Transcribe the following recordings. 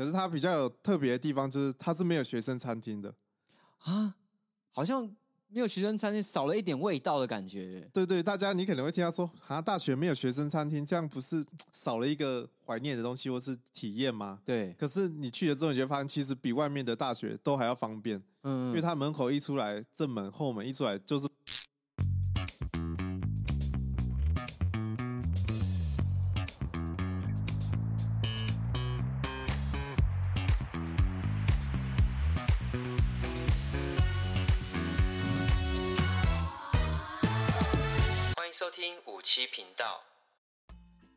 可是它比较有特别的地方，就是它是没有学生餐厅的啊，好像。没有学生餐厅，少了一点味道的感觉。对对，大家你可能会听到说，啊，大学没有学生餐厅，这样不是少了一个怀念的东西或是体验吗？对。可是你去了之后，你就发现其实比外面的大学都还要方便。嗯，因为它门口一出来，正门后门一出来就是。七频道，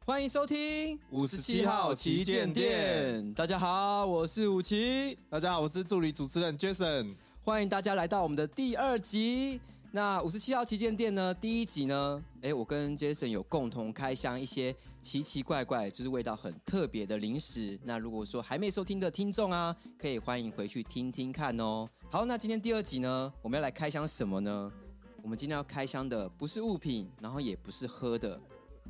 欢迎收听五十七号旗舰店。大家好，我是五七。大家好，我是助理主持人 Jason。欢迎大家来到我们的第二集。那五十七号旗舰店呢？第一集呢？哎，我跟 Jason 有共同开箱一些奇奇怪怪，就是味道很特别的零食。那如果说还没收听的听众啊，可以欢迎回去听听看哦。好，那今天第二集呢，我们要来开箱什么呢？我们今天要开箱的不是物品，然后也不是喝的。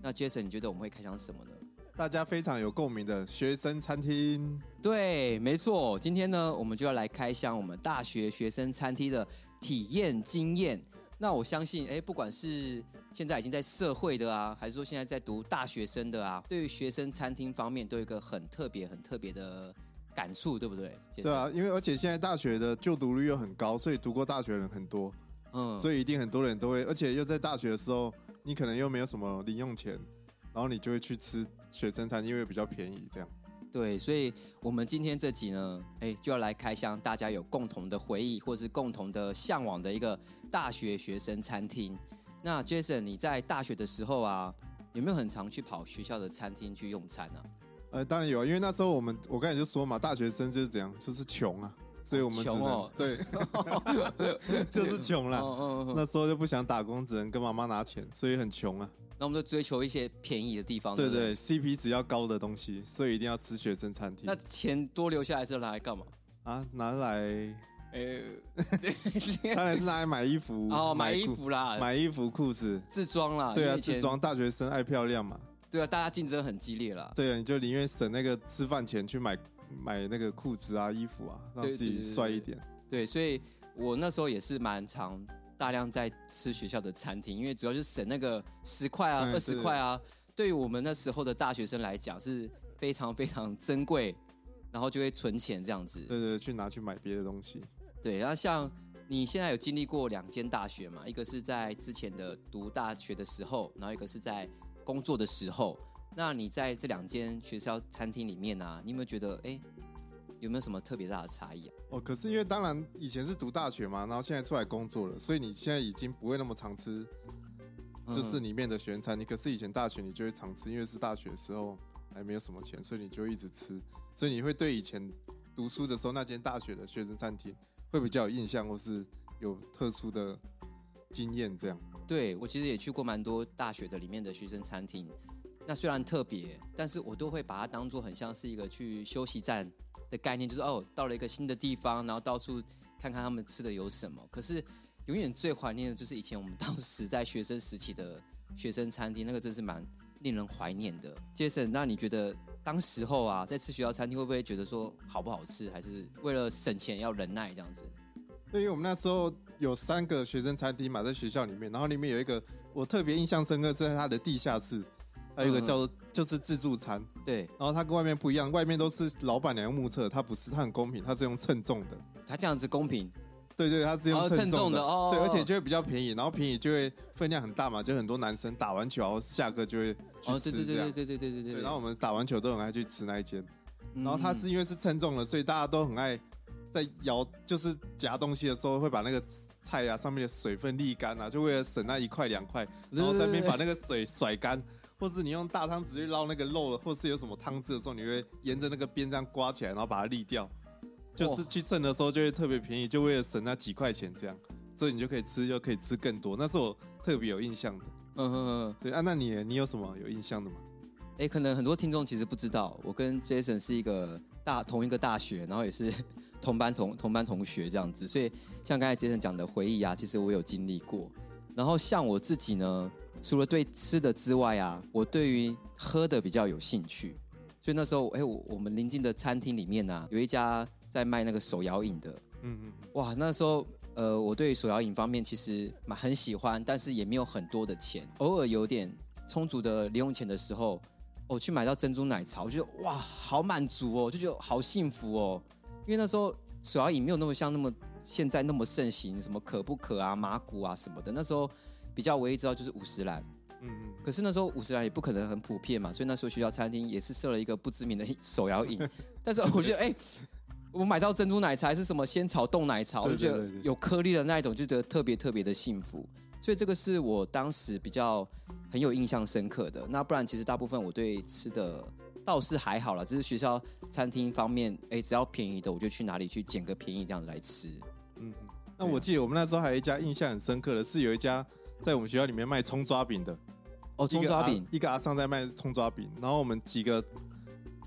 那 Jason，你觉得我们会开箱什么呢？大家非常有共鸣的学生餐厅。对，没错。今天呢，我们就要来开箱我们大学学生餐厅的体验经验。那我相信，哎，不管是现在已经在社会的啊，还是说现在在读大学生的啊，对于学生餐厅方面都有一个很特别、很特别的感触，对不对对啊，因为而且现在大学的就读率又很高，所以读过大学的人很多。嗯，所以一定很多人都会，而且又在大学的时候，你可能又没有什么零用钱，然后你就会去吃学生餐，因为比较便宜，这样。对，所以我们今天这集呢，哎，就要来开箱大家有共同的回忆，或是共同的向往的一个大学学生餐厅。那 Jason，你在大学的时候啊，有没有很常去跑学校的餐厅去用餐呢？呃，当然有啊，因为那时候我们，我刚才就说嘛，大学生就是这样，就是穷啊。所以我们只能穷哦，对，就是穷了。那时候就不想打工，只能跟妈妈拿钱，所以很穷啊。那我们就追求一些便宜的地方，对对，CP 值要高的东西，所以一定要吃学生餐厅。那钱多留下来是拿来干嘛？啊，拿来，呃，当然是拿来买衣服哦，买衣服啦，买衣服、裤子、自装啦。对啊，自装，大学生爱漂亮嘛。对啊，大家竞争很激烈啦。对啊，你就宁愿省那个吃饭钱去买。买那个裤子啊、衣服啊，让自己帅一点。对，所以我那时候也是蛮常大量在吃学校的餐厅，因为主要是省那个十块啊、二十块啊。对于我们那时候的大学生来讲，是非常非常珍贵，然后就会存钱这样子。对对，去拿去买别的东西。对，然后像你现在有经历过两间大学嘛？一个是在之前的读大学的时候，然后一个是在工作的时候。那你在这两间学校餐厅里面啊，你有没有觉得，哎，有没有什么特别大的差异啊？哦，可是因为当然以前是读大学嘛，然后现在出来工作了，所以你现在已经不会那么常吃，就是里面的学生餐厅。嗯、可是以前大学你就会常吃，因为是大学的时候还没有什么钱，所以你就一直吃，所以你会对以前读书的时候那间大学的学生餐厅会比较有印象，或是有特殊的经验这样。对，我其实也去过蛮多大学的里面的学生餐厅。那虽然特别，但是我都会把它当做很像是一个去休息站的概念，就是哦，到了一个新的地方，然后到处看看他们吃的有什么。可是永远最怀念的就是以前我们当时在学生时期的学生餐厅，那个真是蛮令人怀念的。Jason，那你觉得当时候啊，在吃学校餐厅会不会觉得说好不好吃，还是为了省钱要忍耐这样子？对，因为我们那时候有三个学生餐厅嘛，在学校里面，然后里面有一个我特别印象深刻是在它的地下室。还有一个叫做就是自助餐，对，然后它跟外面不一样，外面都是老板娘目测，它不是，它很公平，它是用称重的。它这样子公平？对对，它是用称重的哦。对，而且就会比较便宜，然后便宜就会分量很大嘛，就很多男生打完球，然后下课就会去吃这样。对对对对对对对对。然后我们打完球都很爱去吃那一间，然后它是因为是称重的，所以大家都很爱在摇，就是夹东西的时候会把那个菜呀上面的水分沥干啊，就为了省那一块两块，然后在边把那个水甩干。或是你用大汤匙去捞那个肉了，或是有什么汤汁的时候，你会沿着那个边这样刮起来，然后把它沥掉。就是去蹭的时候就会特别便宜，就为了省那几块钱这样，所以你就可以吃，又可以吃更多。那是我特别有印象的。嗯哼哼，对啊，那你你有什么有印象的吗？哎、欸，可能很多听众其实不知道，我跟 Jason 是一个大同一个大学，然后也是同班同同班同学这样子，所以像刚才 Jason 讲的回忆啊，其实我有经历过。然后像我自己呢。除了对吃的之外啊，我对于喝的比较有兴趣，所以那时候，哎，我我们邻近的餐厅里面呢、啊，有一家在卖那个手摇饮的。嗯嗯。哇，那时候，呃，我对手摇饮方面其实蛮很喜欢，但是也没有很多的钱，偶尔有点充足的零用钱的时候，我去买到珍珠奶茶，我觉得哇，好满足哦，就觉得好幸福哦。因为那时候手摇饮没有那么像那么现在那么盛行，什么可不可啊、麻古啊什么的。那时候比较唯一知道就是五十岚。嗯嗯，可是那时候五十岚也不可能很普遍嘛，所以那时候学校餐厅也是设了一个不知名的手摇饮。但是我觉得，哎、欸，我买到珍珠奶茶还是什么仙草冻奶茶，我就觉得有颗粒的那一种，就觉得特别特别的幸福。所以这个是我当时比较很有印象深刻的。那不然其实大部分我对吃的倒是还好啦，只是学校餐厅方面，哎、欸，只要便宜的我就去哪里去捡个便宜这样子来吃。嗯，那我记得我们那时候还有一家印象很深刻的是有一家在我们学校里面卖葱抓饼的。哦，葱抓饼，一个阿桑在卖葱抓饼，然后我们几个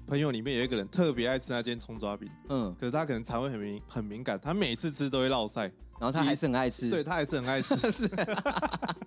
朋友里面有一个人特别爱吃那间葱抓饼，嗯，可是他可能肠胃很敏很敏感，他每次吃都会落赛，然后他还是很爱吃，对他还是很爱吃，是。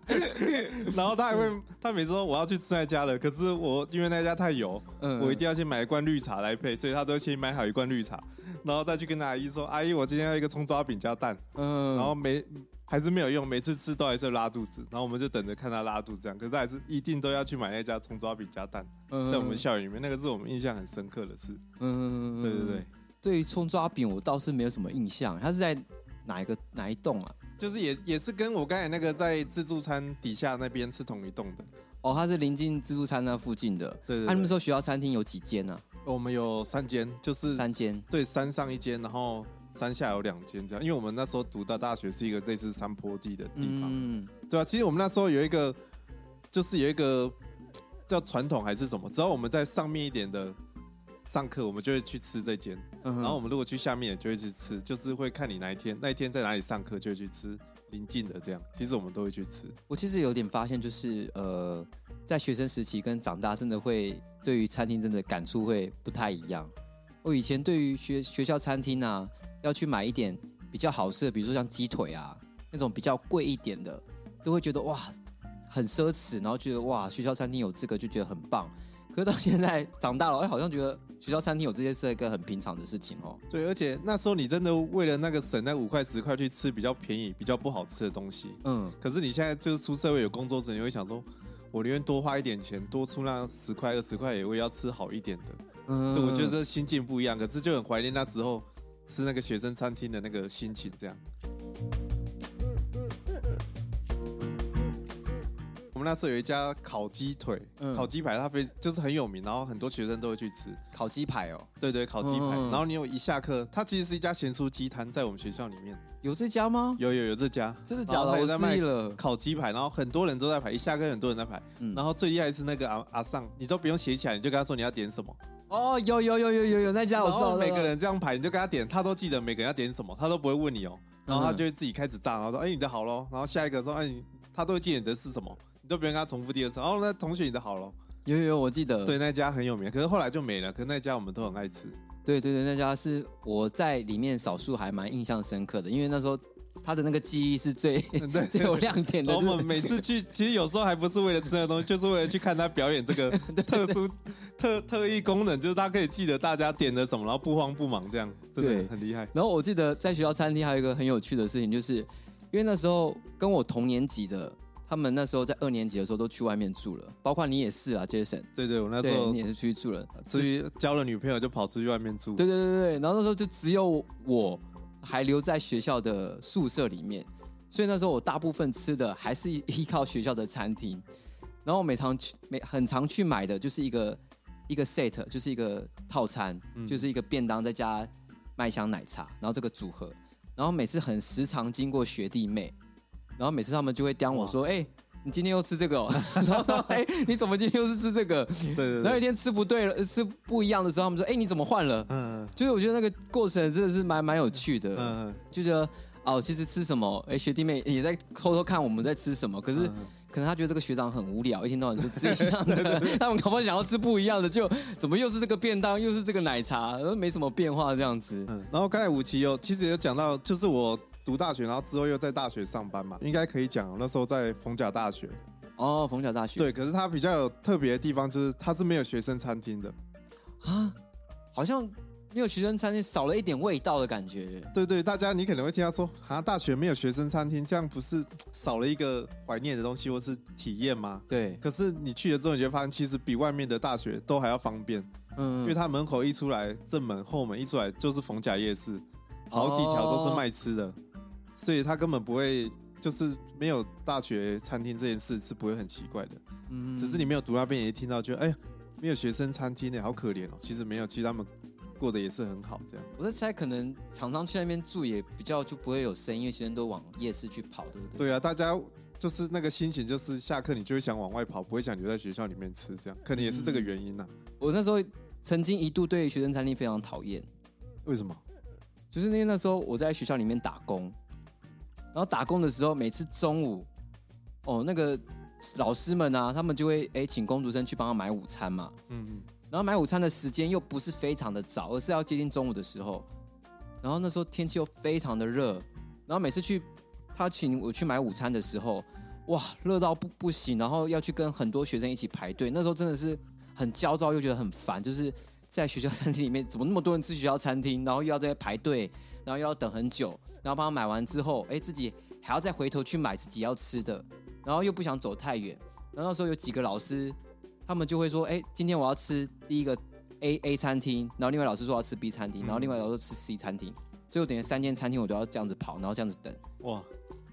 然后他还会，他每次说我要去吃那家了，可是我因为那家太油，嗯，我一定要先买一罐绿茶来配，所以他都会先买好一罐绿茶，然后再去跟阿姨说，阿姨我今天要一个葱抓饼加蛋，嗯，然后没。还是没有用，每次吃都还是拉肚子，然后我们就等着看他拉肚子这样。可是还是一定都要去买那家葱抓饼加蛋，嗯在我们校园里面，那个是我们印象很深刻的事。嗯，对对对。对于葱抓饼，我倒是没有什么印象。它是在哪一个哪一栋啊？就是也也是跟我刚才那个在自助餐底下那边是同一栋的。哦，它是临近自助餐那附近的。对对。那你们说学校餐厅有几间呢？我们有三间，就是三间。对，山上一间，然后。山下有两间这样，因为我们那时候读的大学是一个类似山坡地的地方，嗯，对啊。其实我们那时候有一个，就是有一个叫传统还是什么，只要我们在上面一点的上课，我们就会去吃这间。嗯、然后我们如果去下面，也就会去吃，就是会看你哪一天那一天在哪里上课，就会去吃临近的这样。其实我们都会去吃。我其实有点发现，就是呃，在学生时期跟长大，真的会对于餐厅真的感触会不太一样。我以前对于学学校餐厅啊。要去买一点比较好吃的，比如说像鸡腿啊，那种比较贵一点的，都会觉得哇很奢侈，然后觉得哇学校餐厅有这个就觉得很棒。可是到现在长大了，哎，好像觉得学校餐厅有这些是一个很平常的事情哦。对，而且那时候你真的为了那个省那五块十块去吃比较便宜、比较不好吃的东西。嗯。可是你现在就是出社会有工作时，你会想说，我宁愿多花一点钱，多出那十块二十块，也会要吃好一点的。嗯。对，我觉得这心境不一样，可是就很怀念那时候。吃那个学生餐厅的那个心情，这样。我们那时候有一家烤鸡腿、嗯、烤鸡排，它非就是很有名，然后很多学生都会去吃烤鸡排哦。对对，烤鸡排。嗯、然后你有一下课，它其实是一家咸酥鸡摊，在我们学校里面。有这家吗？有有有这家，真的假的？我在卖烤鸡排，然后很多人都在排，一下课很多人在排。嗯、然后最厉害是那个阿阿尚，你都不用写起来，你就跟他说你要点什么。哦，有有有有有有那家我知道，然后每个人这样排，你就跟他点，他都记得每个人要点什么，他都不会问你哦。然后他就会自己开始炸，然后说：“哎，你的好喽。”然后下一个说：“哎，他都会记得你的是什么，你都不用跟他重复第二次。”哦，那同学你的好喽。有有有，我记得。对，那家很有名，可是后来就没了。可是那家我们都很爱吃。对对对，那家是我在里面少数还蛮印象深刻的，因为那时候。他的那个记忆是最 最有亮点的。我们每次去，其实有时候还不是为了吃那东西，就是为了去看他表演这个 特殊特特异功能，就是他可以记得大家点的什么，然后不慌不忙这样，真的很厉害。然后我记得在学校餐厅还有一个很有趣的事情，就是因为那时候跟我同年级的，他们那时候在二年级的时候都去外面住了，包括你也是啊，Jason。对对，我那时候你也是出去住了，出去交了女朋友就跑出去外面住。对对对对，然后那时候就只有我。还留在学校的宿舍里面，所以那时候我大部分吃的还是依靠学校的餐厅。然后我每常去每很常去买的就是一个一个 set，就是一个套餐，嗯、就是一个便当再加麦香奶茶，然后这个组合。然后每次很时常经过学弟妹，然后每次他们就会刁我说：“哎。欸你今天又吃这个哦？然后哎，你怎么今天又是吃这个？对对。然后有一天吃不对了，吃不一样的时候，他们说：“哎，你怎么换了？”嗯，就是我觉得那个过程真的是蛮蛮有趣的。嗯，就觉得哦，其实吃什么？哎，学弟妹也在偷偷看我们在吃什么。可是可能他觉得这个学长很无聊，一天到晚就吃一样的。他们可能想要吃不一样的，就怎么又是这个便当，又是这个奶茶，没什么变化这样子。嗯，然后刚才武奇有其实有讲到，就是我。读大学，然后之后又在大学上班嘛，应该可以讲。那时候在逢甲大学。哦，逢甲大学。对，可是它比较有特别的地方，就是它是没有学生餐厅的。啊，好像没有学生餐厅少了一点味道的感觉。对对，大家你可能会听到说啊，大学没有学生餐厅，这样不是少了一个怀念的东西或是体验吗？对。可是你去了之后，你就发现其实比外面的大学都还要方便。嗯，因为它门口一出来，正门后门一出来就是逢甲夜市，好几条都是卖吃的，哦、所以他根本不会就是没有大学餐厅这件事是不会很奇怪的。嗯，只是你没有读那边，也听到就哎呀，没有学生餐厅呢，好可怜哦。其实没有，其实他们过得也是很好。这样，我在猜，可能常常去那边住也比较就不会有声音，因为学生都往夜市去跑，对不对？对啊，大家就是那个心情，就是下课你就会想往外跑，不会想留在学校里面吃，这样可能也是这个原因呐、啊嗯。我那时候曾经一度对学生餐厅非常讨厌，为什么？就是因为那时候我在学校里面打工，然后打工的时候，每次中午，哦，那个。老师们啊，他们就会哎请工读生去帮他买午餐嘛。嗯嗯。然后买午餐的时间又不是非常的早，而是要接近中午的时候。然后那时候天气又非常的热，然后每次去他请我去买午餐的时候，哇，热到不不行，然后要去跟很多学生一起排队。那时候真的是很焦躁，又觉得很烦，就是在学校餐厅里面怎么那么多人吃学校餐厅，然后又要在排队，然后又要等很久，然后帮他买完之后，哎，自己还要再回头去买自己要吃的。然后又不想走太远，然后那时候有几个老师，他们就会说：“哎，今天我要吃第一个 A A 餐厅，然后另外老师说要吃 B 餐厅，然后另外老师说吃 C 餐厅，最后等于三间餐厅我都要这样子跑，然后这样子等。”哇！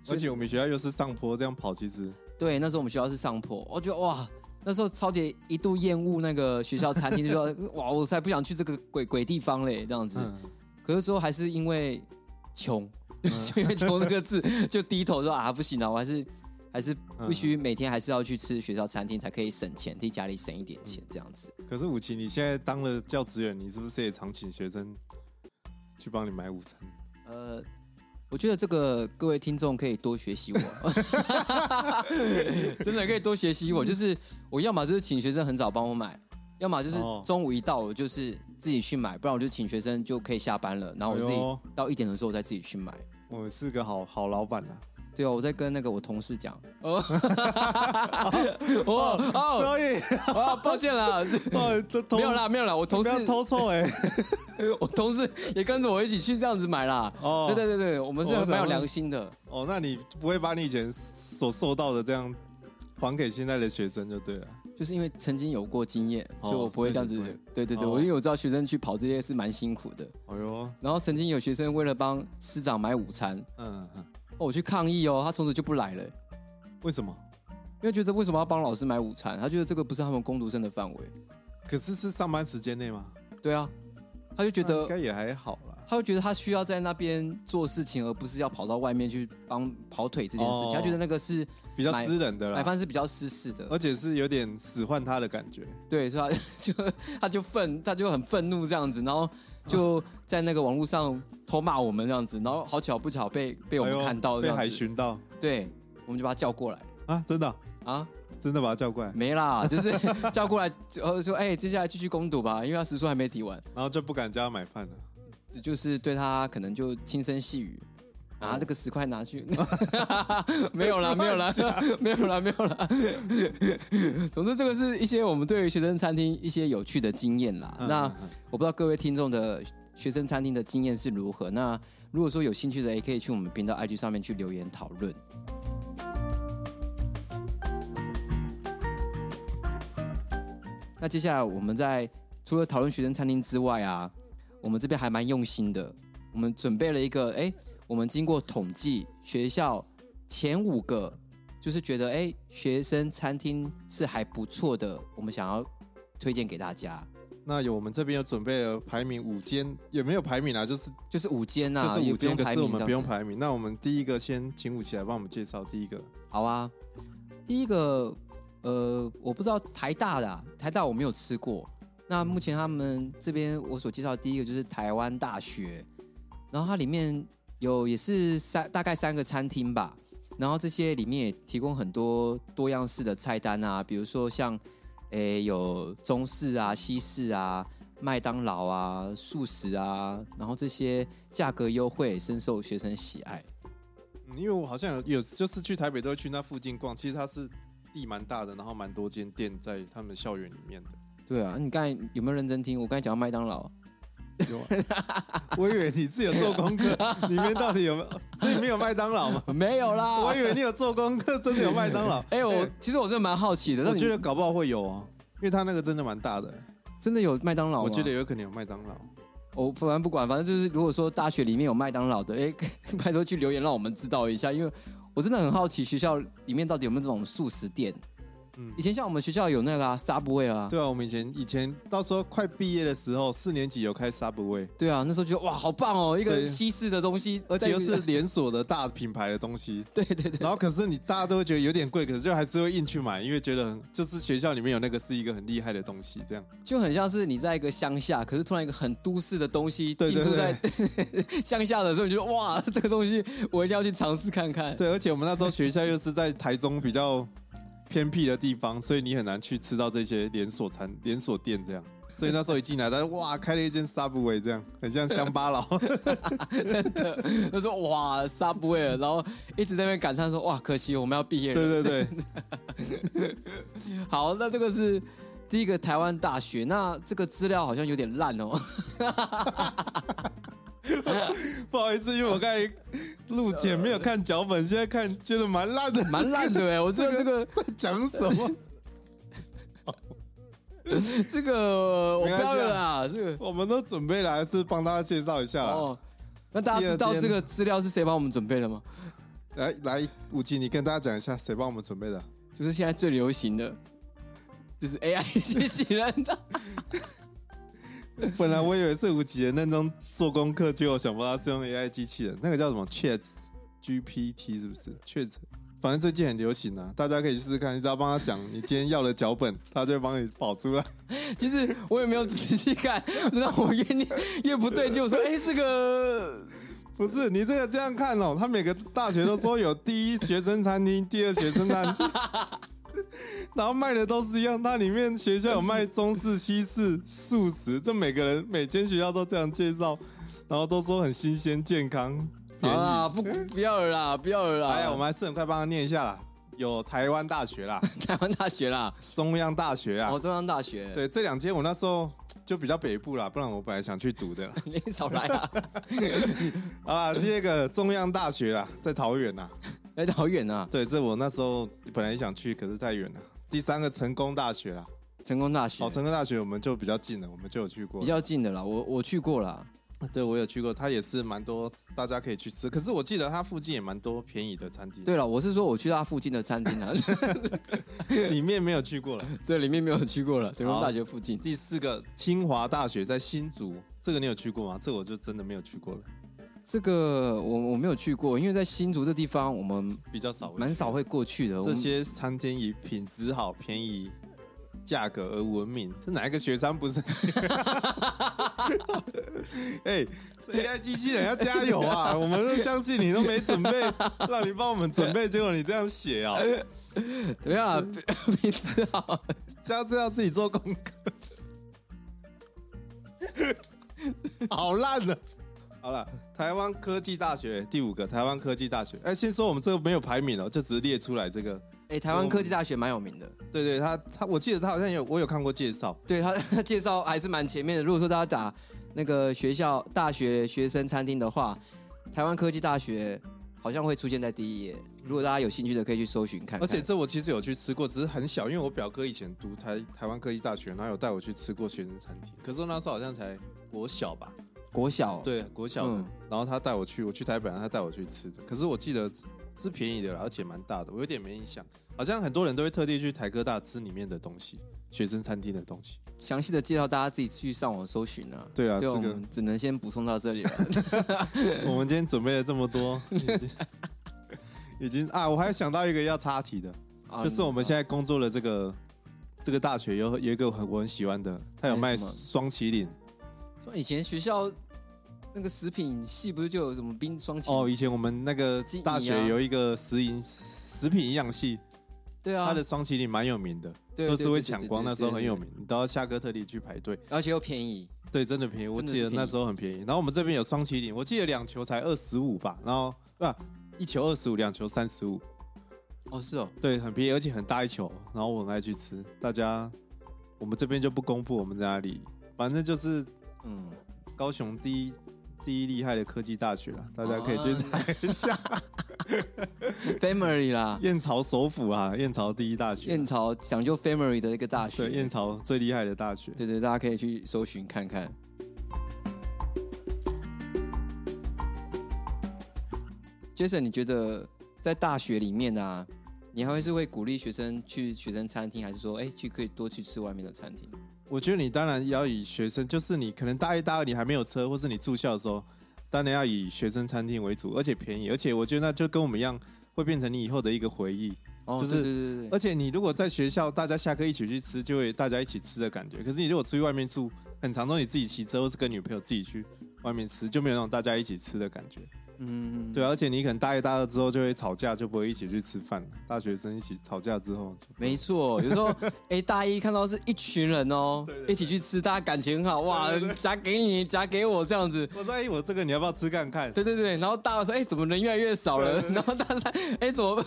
而且我们学校又是上坡，这样跑其实对，那时候我们学校是上坡，我觉得哇，那时候超姐一度厌恶那个学校餐厅，就说：“ 哇，我才不想去这个鬼鬼地方嘞，这样子。嗯”可是说还是因为穷，因为穷那个字，就低头说：“啊，不行了，我还是。”还是必须每天还是要去吃学校餐厅，才可以省钱，替家里省一点钱这样子。可是武奇，你现在当了教职员，你是不是也常请学生去帮你买午餐？呃，我觉得这个各位听众可以多学习我，真的可以多学习我。就是我要么就是请学生很早帮我买，要么就是中午一到我就是自己去买，不然我就请学生就可以下班了，然后我自己到一点的时候我再自己去买。我是个好好老板啊。对啊，我在跟那个我同事讲。哦，哦，可以，啊，抱歉了，没有啦，没有啦，我同事偷臭哎，我同事也跟着我一起去这样子买啦。哦，对对对对，我们是蛮有良心的。哦，那你不会把你以前所受到的这样还给现在的学生就对了。就是因为曾经有过经验，所以我不会这样子。对对对，我因为我知道学生去跑这些是蛮辛苦的。哎呦，然后曾经有学生为了帮师长买午餐，嗯嗯。哦，我去抗议哦，他从此就不来了。为什么？因为觉得为什么要帮老师买午餐？他觉得这个不是他们工读生的范围。可是是上班时间内吗？对啊，他就觉得应该也还好啦。他就觉得他需要在那边做事情，而不是要跑到外面去帮跑腿这件事情。哦、他觉得那个是比较私人的啦，买饭是比较私事的，而且是有点使唤他的感觉。对，所以他 就他就愤，他就很愤怒这样子，然后。就在那个网络上偷骂我们这样子，然后好巧不巧被被我们看到，被海巡到，对，我们就把他叫过来。啊，真的？啊，真的把他叫过来？没啦，就是叫过来，然后说哎，接下来继续攻读吧，因为他时速还没提完，然后就不敢叫他买饭了，就是对他可能就轻声细语。拿这个十块拿去，没有啦，没有啦，没有啦，没有啦。总之，这个是一些我们对于学生餐厅一些有趣的经验啦。那我不知道各位听众的学生餐厅的经验是如何。那如果说有兴趣的，也可以去我们频道 IG 上面去留言讨论。那接下来我们在除了讨论学生餐厅之外啊，我们这边还蛮用心的，我们准备了一个哎。我们经过统计，学校前五个就是觉得哎，学生餐厅是还不错的，我们想要推荐给大家。那有我们这边有准备了排名五间，有没有排名啊？就是就是五间呐，就是五间，可是我们不用排名。那我们第一个先请武奇来帮我们介绍第一个。好啊，第一个呃，我不知道台大的、啊、台大我没有吃过。那目前他们这边我所介绍的第一个就是台湾大学，然后它里面。有也是三大概三个餐厅吧，然后这些里面也提供很多多样式的菜单啊，比如说像，诶有中式啊、西式啊、麦当劳啊、素食啊，然后这些价格优惠，深受学生喜爱。嗯，因为我好像有有就是去台北都会去那附近逛，其实它是地蛮大的，然后蛮多间店在他们校园里面的。对啊，你刚才有没有认真听？我刚才讲到麦当劳。有啊，我以为你是有做功课，里面到底有没有？所以没有麦当劳吗？没有啦，我以为你有做功课，真的有麦当劳。哎、欸，我其实我真的蛮好奇的，我觉得搞不好会有啊，因为他那个真的蛮大的，真的有麦当劳。我觉得有可能有麦当劳。我反正不管，反正就是如果说大学里面有麦当劳的，哎、欸，拜托去留言让我们知道一下，因为我真的很好奇学校里面到底有没有这种素食店。嗯，以前像我们学校有那个啊，Subway 啊，对啊，我们以前以前到时候快毕业的时候，四年级有开 Subway，对啊，那时候觉得哇，好棒哦，一个西式的东西，而且又是连锁的大品牌的东西，对对对，然后可是你大家都会觉得有点贵，可是就还是会硬去买，因为觉得就是学校里面有那个是一个很厉害的东西，这样。就很像是你在一个乡下，可是突然一个很都市的东西进驻在 乡下的时候，你就哇，这个东西我一定要去尝试看看。对，而且我们那时候学校又是在台中比较。偏僻的地方，所以你很难去吃到这些连锁餐、连锁店这样。所以那时候一进来，他说哇，开了一间 Subway，这样很像乡巴佬，真的。他说哇，Subway，然后一直在那边感叹说哇，可惜我们要毕业了。对对对。好，那这个是第一个台湾大学，那这个资料好像有点烂哦。不好意思，因为我刚才录前没有看脚本，现在看觉得蛮烂的，蛮烂的哎！我这个这个在讲什么？这个我不要了啦，这个我们都准备来是帮大家介绍一下哦，那大家知道这个资料是谁帮我们准备的吗？来来，武器，你跟大家讲一下谁帮我们准备的？就是现在最流行的，就是 AI 机器人的。本来我以为是吴奇的那种做功课，结果想不到是用 AI 机器人，那个叫什么 Chat GPT 是不是？Chat，反正最近很流行啊，大家可以试试看。你只要帮他讲你今天要的脚本，他就会帮你跑出来。其实我也没有仔细看，让我越念越不对劲。我说，哎、欸，这个 不是你这个这样看哦，他每个大学都说有第一学生餐厅，第二学生餐厅。然后卖的都是一样，它里面学校有卖中式、西式、素食，这每个人每间学校都这样介绍，然后都说很新鲜、健康。啊，不不要了啦，不要了啦！哎呀，我们还是很快帮他念一下啦。有台湾大学啦，台湾大学啦，中央大学啊，哦，中央大学。对，这两间我那时候就比较北部啦，不然我本来想去读的。你少来啊！啊，第二个中央大学啦，在桃园呐。哎，好远啊！对，这我那时候本来也想去，可是太远了。第三个成功大学啦，成功大学。哦，成功大学我们就比较近了，我们就有去过。比较近的啦，我我去过啦。对，我有去过，它也是蛮多大家可以去吃。可是我记得它附近也蛮多便宜的餐厅。对了，我是说我去它附近的餐厅啊，里面没有去过了。对，里面没有去过了。成功大学附近。第四个清华大学在新竹，这个你有去过吗？这个我就真的没有去过了。这个我我没有去过，因为在新竹这地方我们比较少，蛮少会过去的。这些餐厅以品质好、便宜、价格而闻名，这哪一个学生不是？哎，这 AI 机器人要加油啊！我们都相信你都没准备，让你帮我们准备，结果你这样写啊？怎么样？品质好，下次要自己做功课，好烂的。好了，台湾科技大学第五个，台湾科技大学。哎，先说我们这个没有排名哦，就只是列出来这个。哎，台湾科技大学蛮有名的。对对，他他，我记得他好像有，我有看过介绍。对他介绍还是蛮前面的。如果说大家打那个学校大学学生餐厅的话，台湾科技大学好像会出现在第一页。如果大家有兴趣的，可以去搜寻看看。而且这我其实有去吃过，只是很小，因为我表哥以前读台台湾科技大学，然后有带我去吃过学生餐厅。可是那时候好像才国小吧。国小对国小的，嗯、然后他带我去，我去台北，他带我去吃的。可是我记得是便宜的，而且蛮大的，我有点没印象。好像很多人都会特地去台科大吃里面的东西，学生餐厅的东西。详细的介绍大家自己去上网搜寻啊。对啊，这个只能先补充到这里了。我们今天准备了这么多，已经，已经啊，我还想到一个要插题的，啊、就是我们现在工作的这个这个大学有有一个很我很喜欢的，他有卖霜淇淋。以前学校。那个食品系不是就有什么冰霜淇淋？哦，以前我们那个大学有一个食营食品营养系，对啊，它的双麒麟蛮有名的，都是会抢光，那时候很有名，你都要下课特地去排队，而且又便宜，对，真的便宜，我记得那时候很便宜。然后我们这边有双麒麟，我记得两球才二十五吧，然后不，一球二十五，两球三十五，哦，是哦，对，很便宜，而且很大一球，然后我很爱去吃，大家我们这边就不公布我们在哪里，反正就是嗯，高雄第一第一厉害的科技大学了，大家可以去查一下。哦 Family 啦，燕巢首府啊，燕巢第一大学，燕巢讲究 Family 的一个大学，对，燕巢最厉害的大学，对对，大家可以去搜寻看看。Jason，你觉得在大学里面啊，你还会是会鼓励学生去学生餐厅，还是说，哎，去可以多去吃外面的餐厅？我觉得你当然要以学生，就是你可能大一、大二你还没有车，或是你住校的时候。当然要以学生餐厅为主，而且便宜，而且我觉得那就跟我们一样，会变成你以后的一个回忆。哦，就是，对对对对。而且你如果在学校，大家下课一起去吃，就会大家一起吃的感觉。可是你如果出去外面住，很常都你自己骑车，或是跟女朋友自己去外面吃，就没有那种大家一起吃的感觉。嗯，对，而且你可能大一、大二之后就会吵架，就不会一起去吃饭了。大学生一起吵架之后，没错，有时候 哎，大一看到是一群人哦，对对对，一起去吃，大家感情很好，哇，夹给你，夹给我这样子。我说哎，我这个你要不要吃看看？对对对，然后大二说哎，怎么人越来越少了？然后大三哎，怎么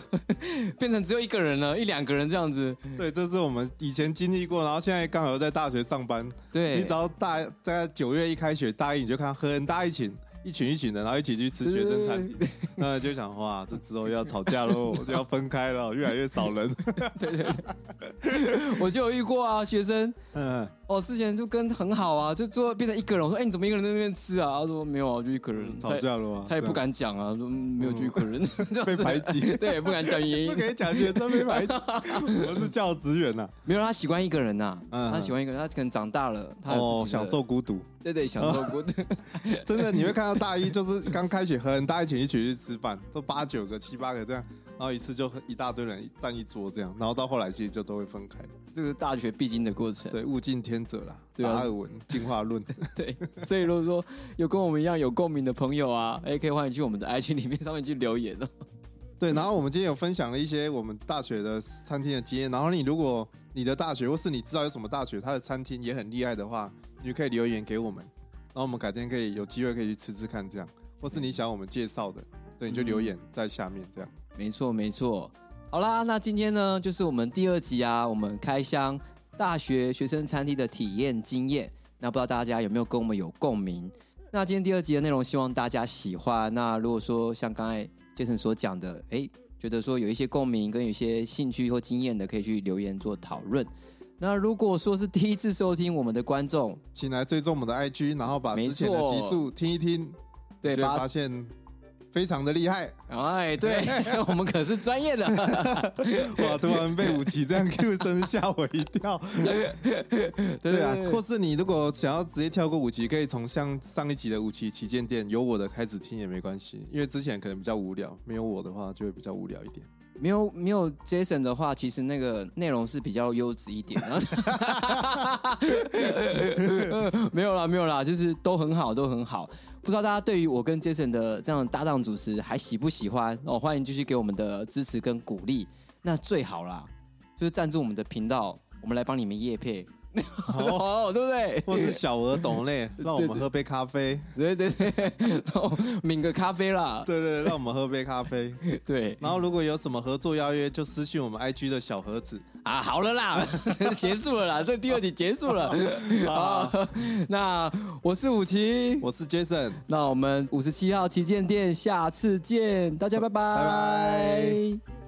变成只有一个人了？一两个人这样子？对，这是我们以前经历过，然后现在刚好在大学上班。对，你只要大大概九月一开学，大一你就看很大一群。一群一群的，然后一起去吃学生餐厅，那就想哇，这之后要吵架喽，就要分开了，越来越少人。对 对对，我就有遇过啊，学生，嗯，哦，之前就跟很好啊，就最后变成一个人，我说，哎，你怎么一个人在那边吃啊？他说没有啊，就一个人。吵架了吗？他也不敢讲啊，说没有就一个人，被排挤。对，不敢讲原因。不可以讲学生被排挤，我是教职员呐。没有，他喜欢一个人呐，他喜欢一个人，他可能长大了，他哦，享受孤独。对对，享受孤独。真的，你会看到大一就是刚开学，很大一群一起去吃饭，都八九个、七八个这样，然后一次就一大堆人站一桌这样，然后到后来其实就都会分开。这个大学必经的过程。对，物竞天择啦，达尔文进化论。对，所以如果说有跟我们一样有共鸣的朋友啊，哎，可以欢迎去我们的 IG 里面上面去留言哦。对，然后我们今天有分享了一些我们大学的餐厅的经验，然后你如果你的大学或是你知道有什么大学，它的餐厅也很厉害的话。你就可以留言给我们，然后我们改天可以有机会可以去吃吃看，这样，或是你想我们介绍的，对，你就留言在下面，这样。没错，没错。好啦，那今天呢，就是我们第二集啊，我们开箱大学学生餐厅的体验经验。那不知道大家有没有跟我们有共鸣？那今天第二集的内容，希望大家喜欢。那如果说像刚才 Jason 所讲的，哎，觉得说有一些共鸣跟有一些兴趣或经验的，可以去留言做讨论。那如果说是第一次收听我们的观众，请来追踪我们的 IG，然后把之前的集数听一听，对，发现非常的厉害。哎，对，我们可是专业的。哇，突然被武器这样 Q 真吓我一跳。对啊，或是你如果想要直接跳过武器，可以从像上一集的武器旗舰店有我的开始听也没关系，因为之前可能比较无聊，没有我的话就会比较无聊一点。没有没有 Jason 的话，其实那个内容是比较优质一点。没有啦，没有啦，就是都很好，都很好。不知道大家对于我跟 Jason 的这样的搭档主持还喜不喜欢？哦，欢迎继续给我们的支持跟鼓励。那最好啦，就是赞助我们的频道，我们来帮你们夜配。哦，对不对？或是小额懂嘞，让我们喝杯咖啡。对对对，抿个咖啡啦。对对，让我们喝杯咖啡。对，然后如果有什么合作邀约，就私信我们 IG 的小盒子啊。好了啦，结束了啦，这第二集结束了。好，那我是五七，我是 Jason，那我们五十七号旗舰店下次见，大家拜拜。拜拜。